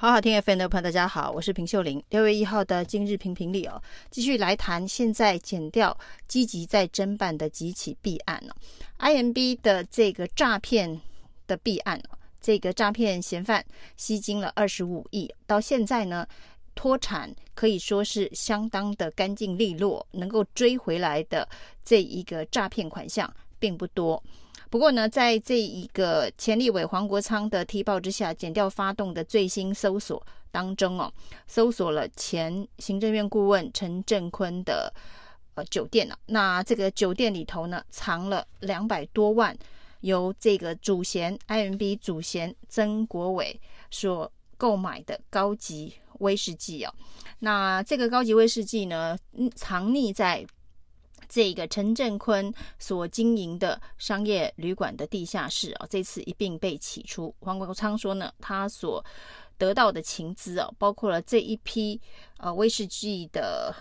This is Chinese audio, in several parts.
好好听 FM 的朋友，大家好，我是平秀玲。六月一号的今日评评理哦，继续来谈现在减掉积极在侦办的几起弊案呢、哦。IMB 的这个诈骗的弊案，这个诈骗嫌犯吸金了二十五亿，到现在呢脱产可以说是相当的干净利落，能够追回来的这一个诈骗款项并不多。不过呢，在这一个前立委黄国昌的提报之下，检调发动的最新搜索当中哦，搜索了前行政院顾问陈振坤的呃酒店了、啊。那这个酒店里头呢，藏了两百多万，由这个主嫌 IMB 主嫌曾国伟所购买的高级威士忌哦。那这个高级威士忌呢，藏匿在。这个陈振坤所经营的商业旅馆的地下室啊，这次一并被起出。黄国昌说呢，他所得到的情资啊，包括了这一批呃威士忌的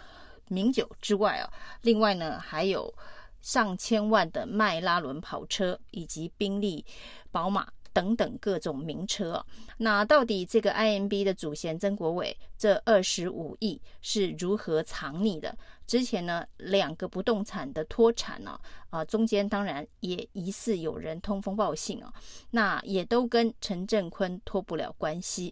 名酒之外啊，另外呢还有上千万的迈拉伦跑车以及宾利、宝马等等各种名车。那到底这个 IMB 的主嫌曾国伟这二十五亿是如何藏匿的？之前呢，两个不动产的脱产呢，啊，中间当然也疑似有人通风报信啊，那也都跟陈振坤脱不了关系。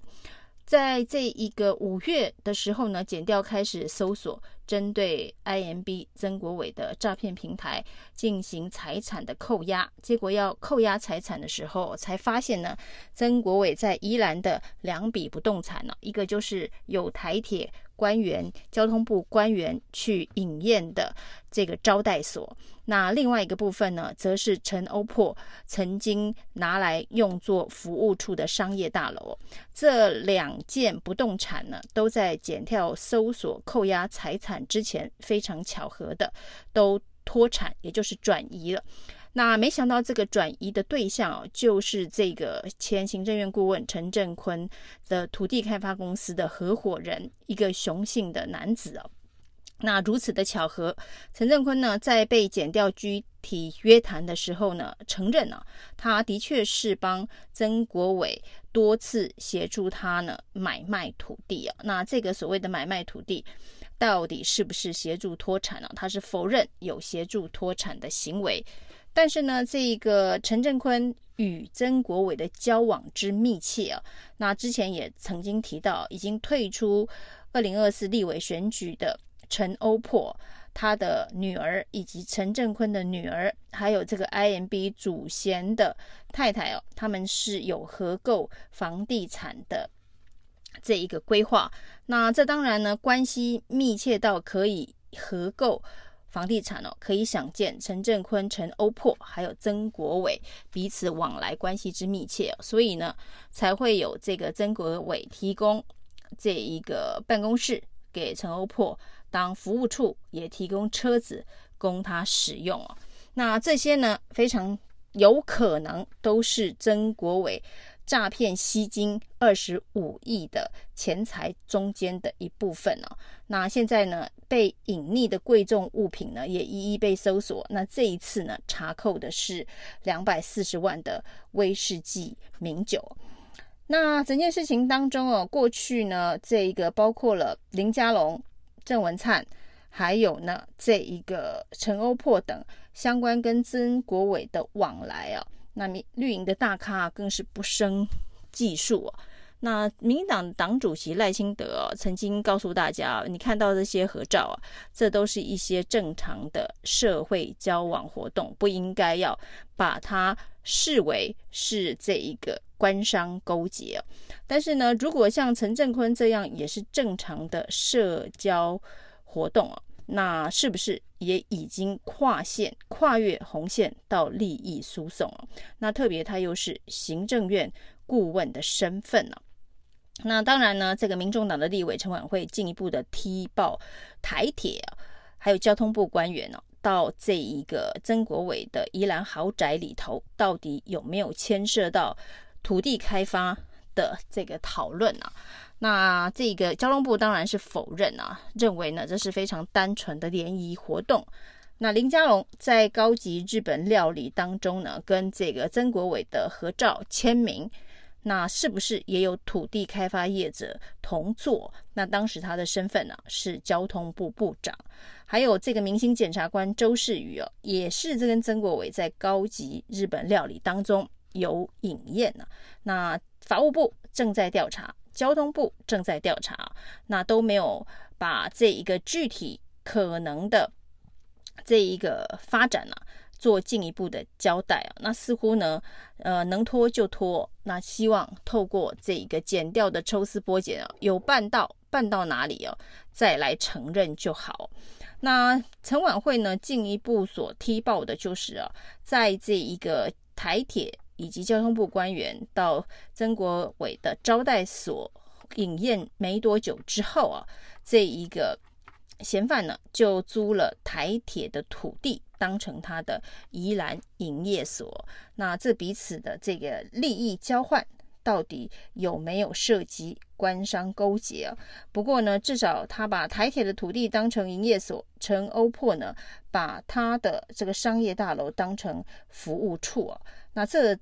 在这一个五月的时候呢，检调开始搜索，针对 IMB 曾国伟的诈骗平台进行财产的扣押，结果要扣押财产的时候，才发现呢，曾国伟在宜兰的两笔不动产呢，一个就是有台铁。官员、交通部官员去饮宴的这个招待所，那另外一个部分呢，则是陈欧珀曾经拿来用作服务处的商业大楼。这两件不动产呢，都在检调搜索扣押财产之前，非常巧合的都脱产，也就是转移了。那没想到这个转移的对象哦，就是这个前行政院顾问陈镇坤的土地开发公司的合伙人，一个雄性的男子哦。那如此的巧合，陈镇坤呢，在被检调具体约谈的时候呢，承认啊，他的确是帮曾国伟多次协助他呢买卖土地啊。那这个所谓的买卖土地，到底是不是协助脱产呢？他是否认有协助脱产的行为。但是呢，这个陈振坤与曾国伟的交往之密切啊，那之前也曾经提到，已经退出二零二四立委选举的陈欧珀，他的女儿以及陈振坤的女儿，还有这个 IMB 主嫌的太太哦，他们是有合购房地产的这一个规划。那这当然呢，关系密切到可以合购。房地产哦，可以想见陈镇坤、陈欧珀还有曾国伟彼此往来关系之密切，所以呢，才会有这个曾国伟提供这一个办公室给陈欧珀当服务处，也提供车子供他使用哦。那这些呢，非常有可能都是曾国伟。诈骗吸金二十五亿的钱财中间的一部分哦，那现在呢，被隐匿的贵重物品呢也一一被搜索。那这一次呢，查扣的是两百四十万的威士忌名酒。那整件事情当中哦，过去呢，这一个包括了林佳龙、郑文灿，还有呢这一个陈欧珀等相关跟曾国伟的往来啊。那绿营的大咖更是不胜计数！那民进党党主席赖清德曾经告诉大家，你看到这些合照啊，这都是一些正常的社会交往活动，不应该要把它视为是这一个官商勾结。但是呢，如果像陈镇坤这样也是正常的社交活动啊。那是不是也已经跨线、跨越红线到利益输送了？那特别他又是行政院顾问的身份呢？那当然呢，这个民众党的立委陈婉会进一步的踢爆台铁啊，还有交通部官员呢，到这一个曾国伟的宜兰豪宅里头，到底有没有牵涉到土地开发的这个讨论啊？那这个交通部当然是否认啊，认为呢，这是非常单纯的联谊活动。那林佳龙在高级日本料理当中呢，跟这个曾国伟的合照签名，那是不是也有土地开发业者同坐？那当时他的身份呢是交通部部长，还有这个明星检察官周世宇哦，也是这跟曾国伟在高级日本料理当中有饮宴呢。那法务部正在调查，交通部正在调查，那都没有把这一个具体可能的这一个发展呢、啊。做进一步的交代啊，那似乎呢，呃，能拖就拖。那希望透过这一个剪掉的抽丝剥茧啊，有办到办到哪里哦，再来承认就好。那陈琬惠呢，进一步所踢爆的就是啊，在这一个台铁以及交通部官员到曾国伟的招待所饮宴没多久之后啊，这一个嫌犯呢就租了台铁的土地。当成他的宜兰营业所，那这彼此的这个利益交换，到底有没有涉及官商勾结啊？不过呢，至少他把台铁的土地当成营业所，陈欧珀呢，把他的这个商业大楼当成服务处啊，那这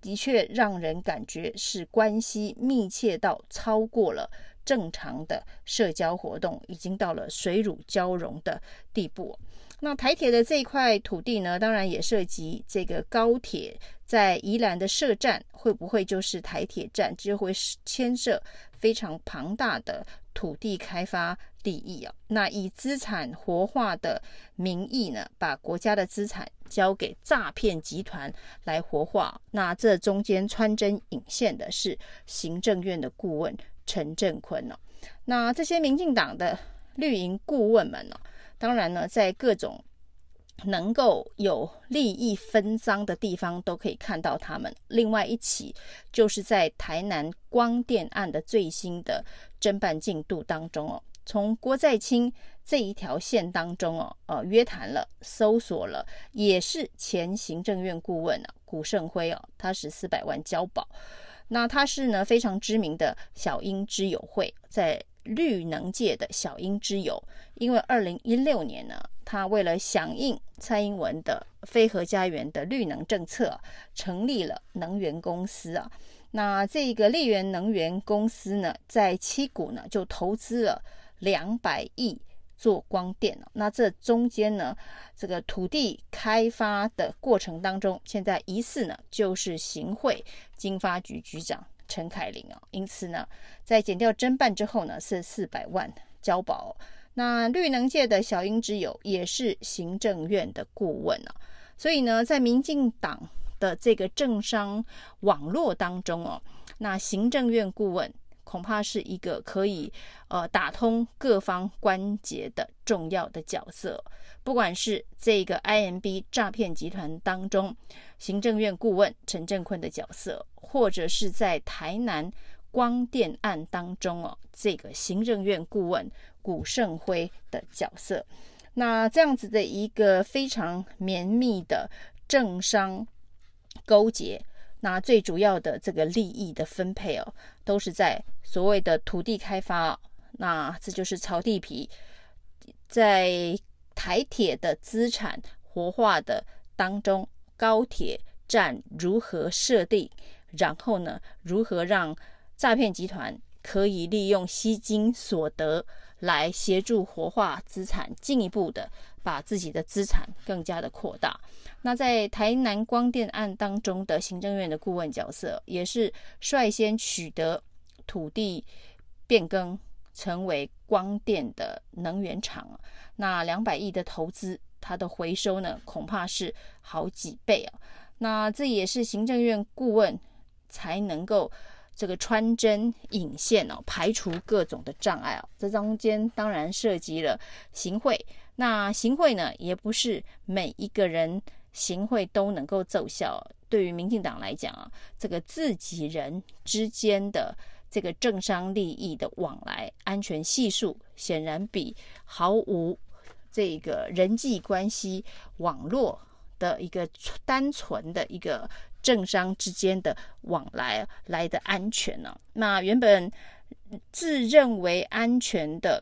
的确让人感觉是关系密切到超过了正常的社交活动，已经到了水乳交融的地步。那台铁的这一块土地呢，当然也涉及这个高铁在宜兰的设站，会不会就是台铁站，就会牵涉非常庞大的土地开发利益啊。那以资产活化的名义呢，把国家的资产交给诈骗集团来活化，那这中间穿针引线的是行政院的顾问陈镇坤呢。那这些民进党的绿营顾问们呢？当然呢，在各种能够有利益分赃的地方，都可以看到他们。另外一起，就是在台南光电案的最新的侦办进度当中哦，从郭在清这一条线当中哦，呃，约谈了、搜索了，也是前行政院顾问啊，古胜辉哦，他是四百万交保。那他是呢非常知名的小英之友会，在。绿能界的小英之友，因为二零一六年呢，他为了响应蔡英文的“非核家园”的绿能政策，成立了能源公司啊。那这个丽源能源公司呢，在七股呢就投资了两百亿做光电。那这中间呢，这个土地开发的过程当中，现在疑似呢就是行贿经发局局长。陈凯琳啊，因此呢，在减掉侦办之后呢，是四百万交保。那绿能界的小英之友也是行政院的顾问啊，所以呢，在民进党的这个政商网络当中哦，那行政院顾问恐怕是一个可以呃打通各方关节的重要的角色。不管是这个 IMB 诈骗集团当中行政院顾问陈振坤的角色，或者是在台南光电案当中哦，这个行政院顾问古胜辉的角色，那这样子的一个非常绵密的政商勾结，那最主要的这个利益的分配哦，都是在所谓的土地开发，那这就是炒地皮，在。台铁的资产活化的当中，高铁站如何设定？然后呢，如何让诈骗集团可以利用吸金所得来协助活化资产，进一步的把自己的资产更加的扩大？那在台南光电案当中的行政院的顾问角色，也是率先取得土地变更，成为光电的能源厂。那两百亿的投资，它的回收呢，恐怕是好几倍啊。那这也是行政院顾问才能够这个穿针引线哦，排除各种的障碍哦。这中间当然涉及了行贿，那行贿呢，也不是每一个人行贿都能够奏效。对于民进党来讲啊，这个自己人之间的这个政商利益的往来，安全系数显然比毫无。这个人际关系网络的一个单纯的一个政商之间的往来来的安全呢？那原本自认为安全的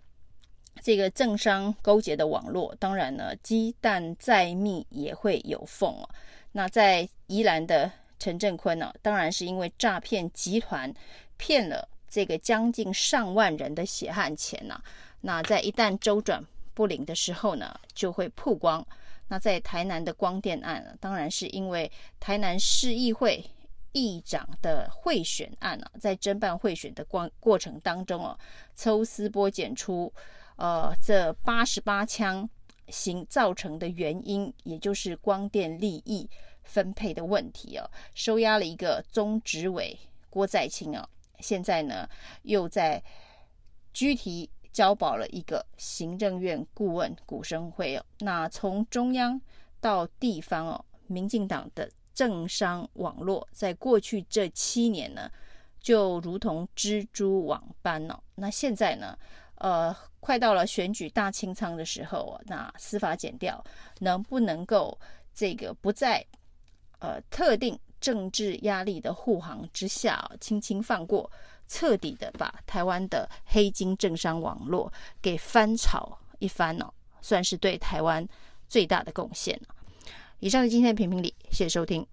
这个政商勾结的网络，当然呢，鸡蛋再密也会有缝哦。那在宜兰的陈振坤呢，当然是因为诈骗集团骗了这个将近上万人的血汗钱呐。那在一旦周转不灵的时候呢，就会曝光。那在台南的光电案，当然是因为台南市议会议长的贿选案啊，在侦办贿选的过过程当中哦，抽丝剥茧出，呃，这八十八枪形造成的原因，也就是光电利益分配的问题哦，收押了一个中执委郭在清哦，现在呢又在拘提。交保了一个行政院顾问古生辉哦，那从中央到地方哦，民进党的政商网络在过去这七年呢，就如同蜘蛛网般哦。那现在呢，呃，快到了选举大清仓的时候哦，那司法减掉能不能够这个不在呃特定政治压力的护航之下，轻轻放过？彻底的把台湾的黑金政商网络给翻炒一番哦，算是对台湾最大的贡献。以上是今天的评评理，谢谢收听。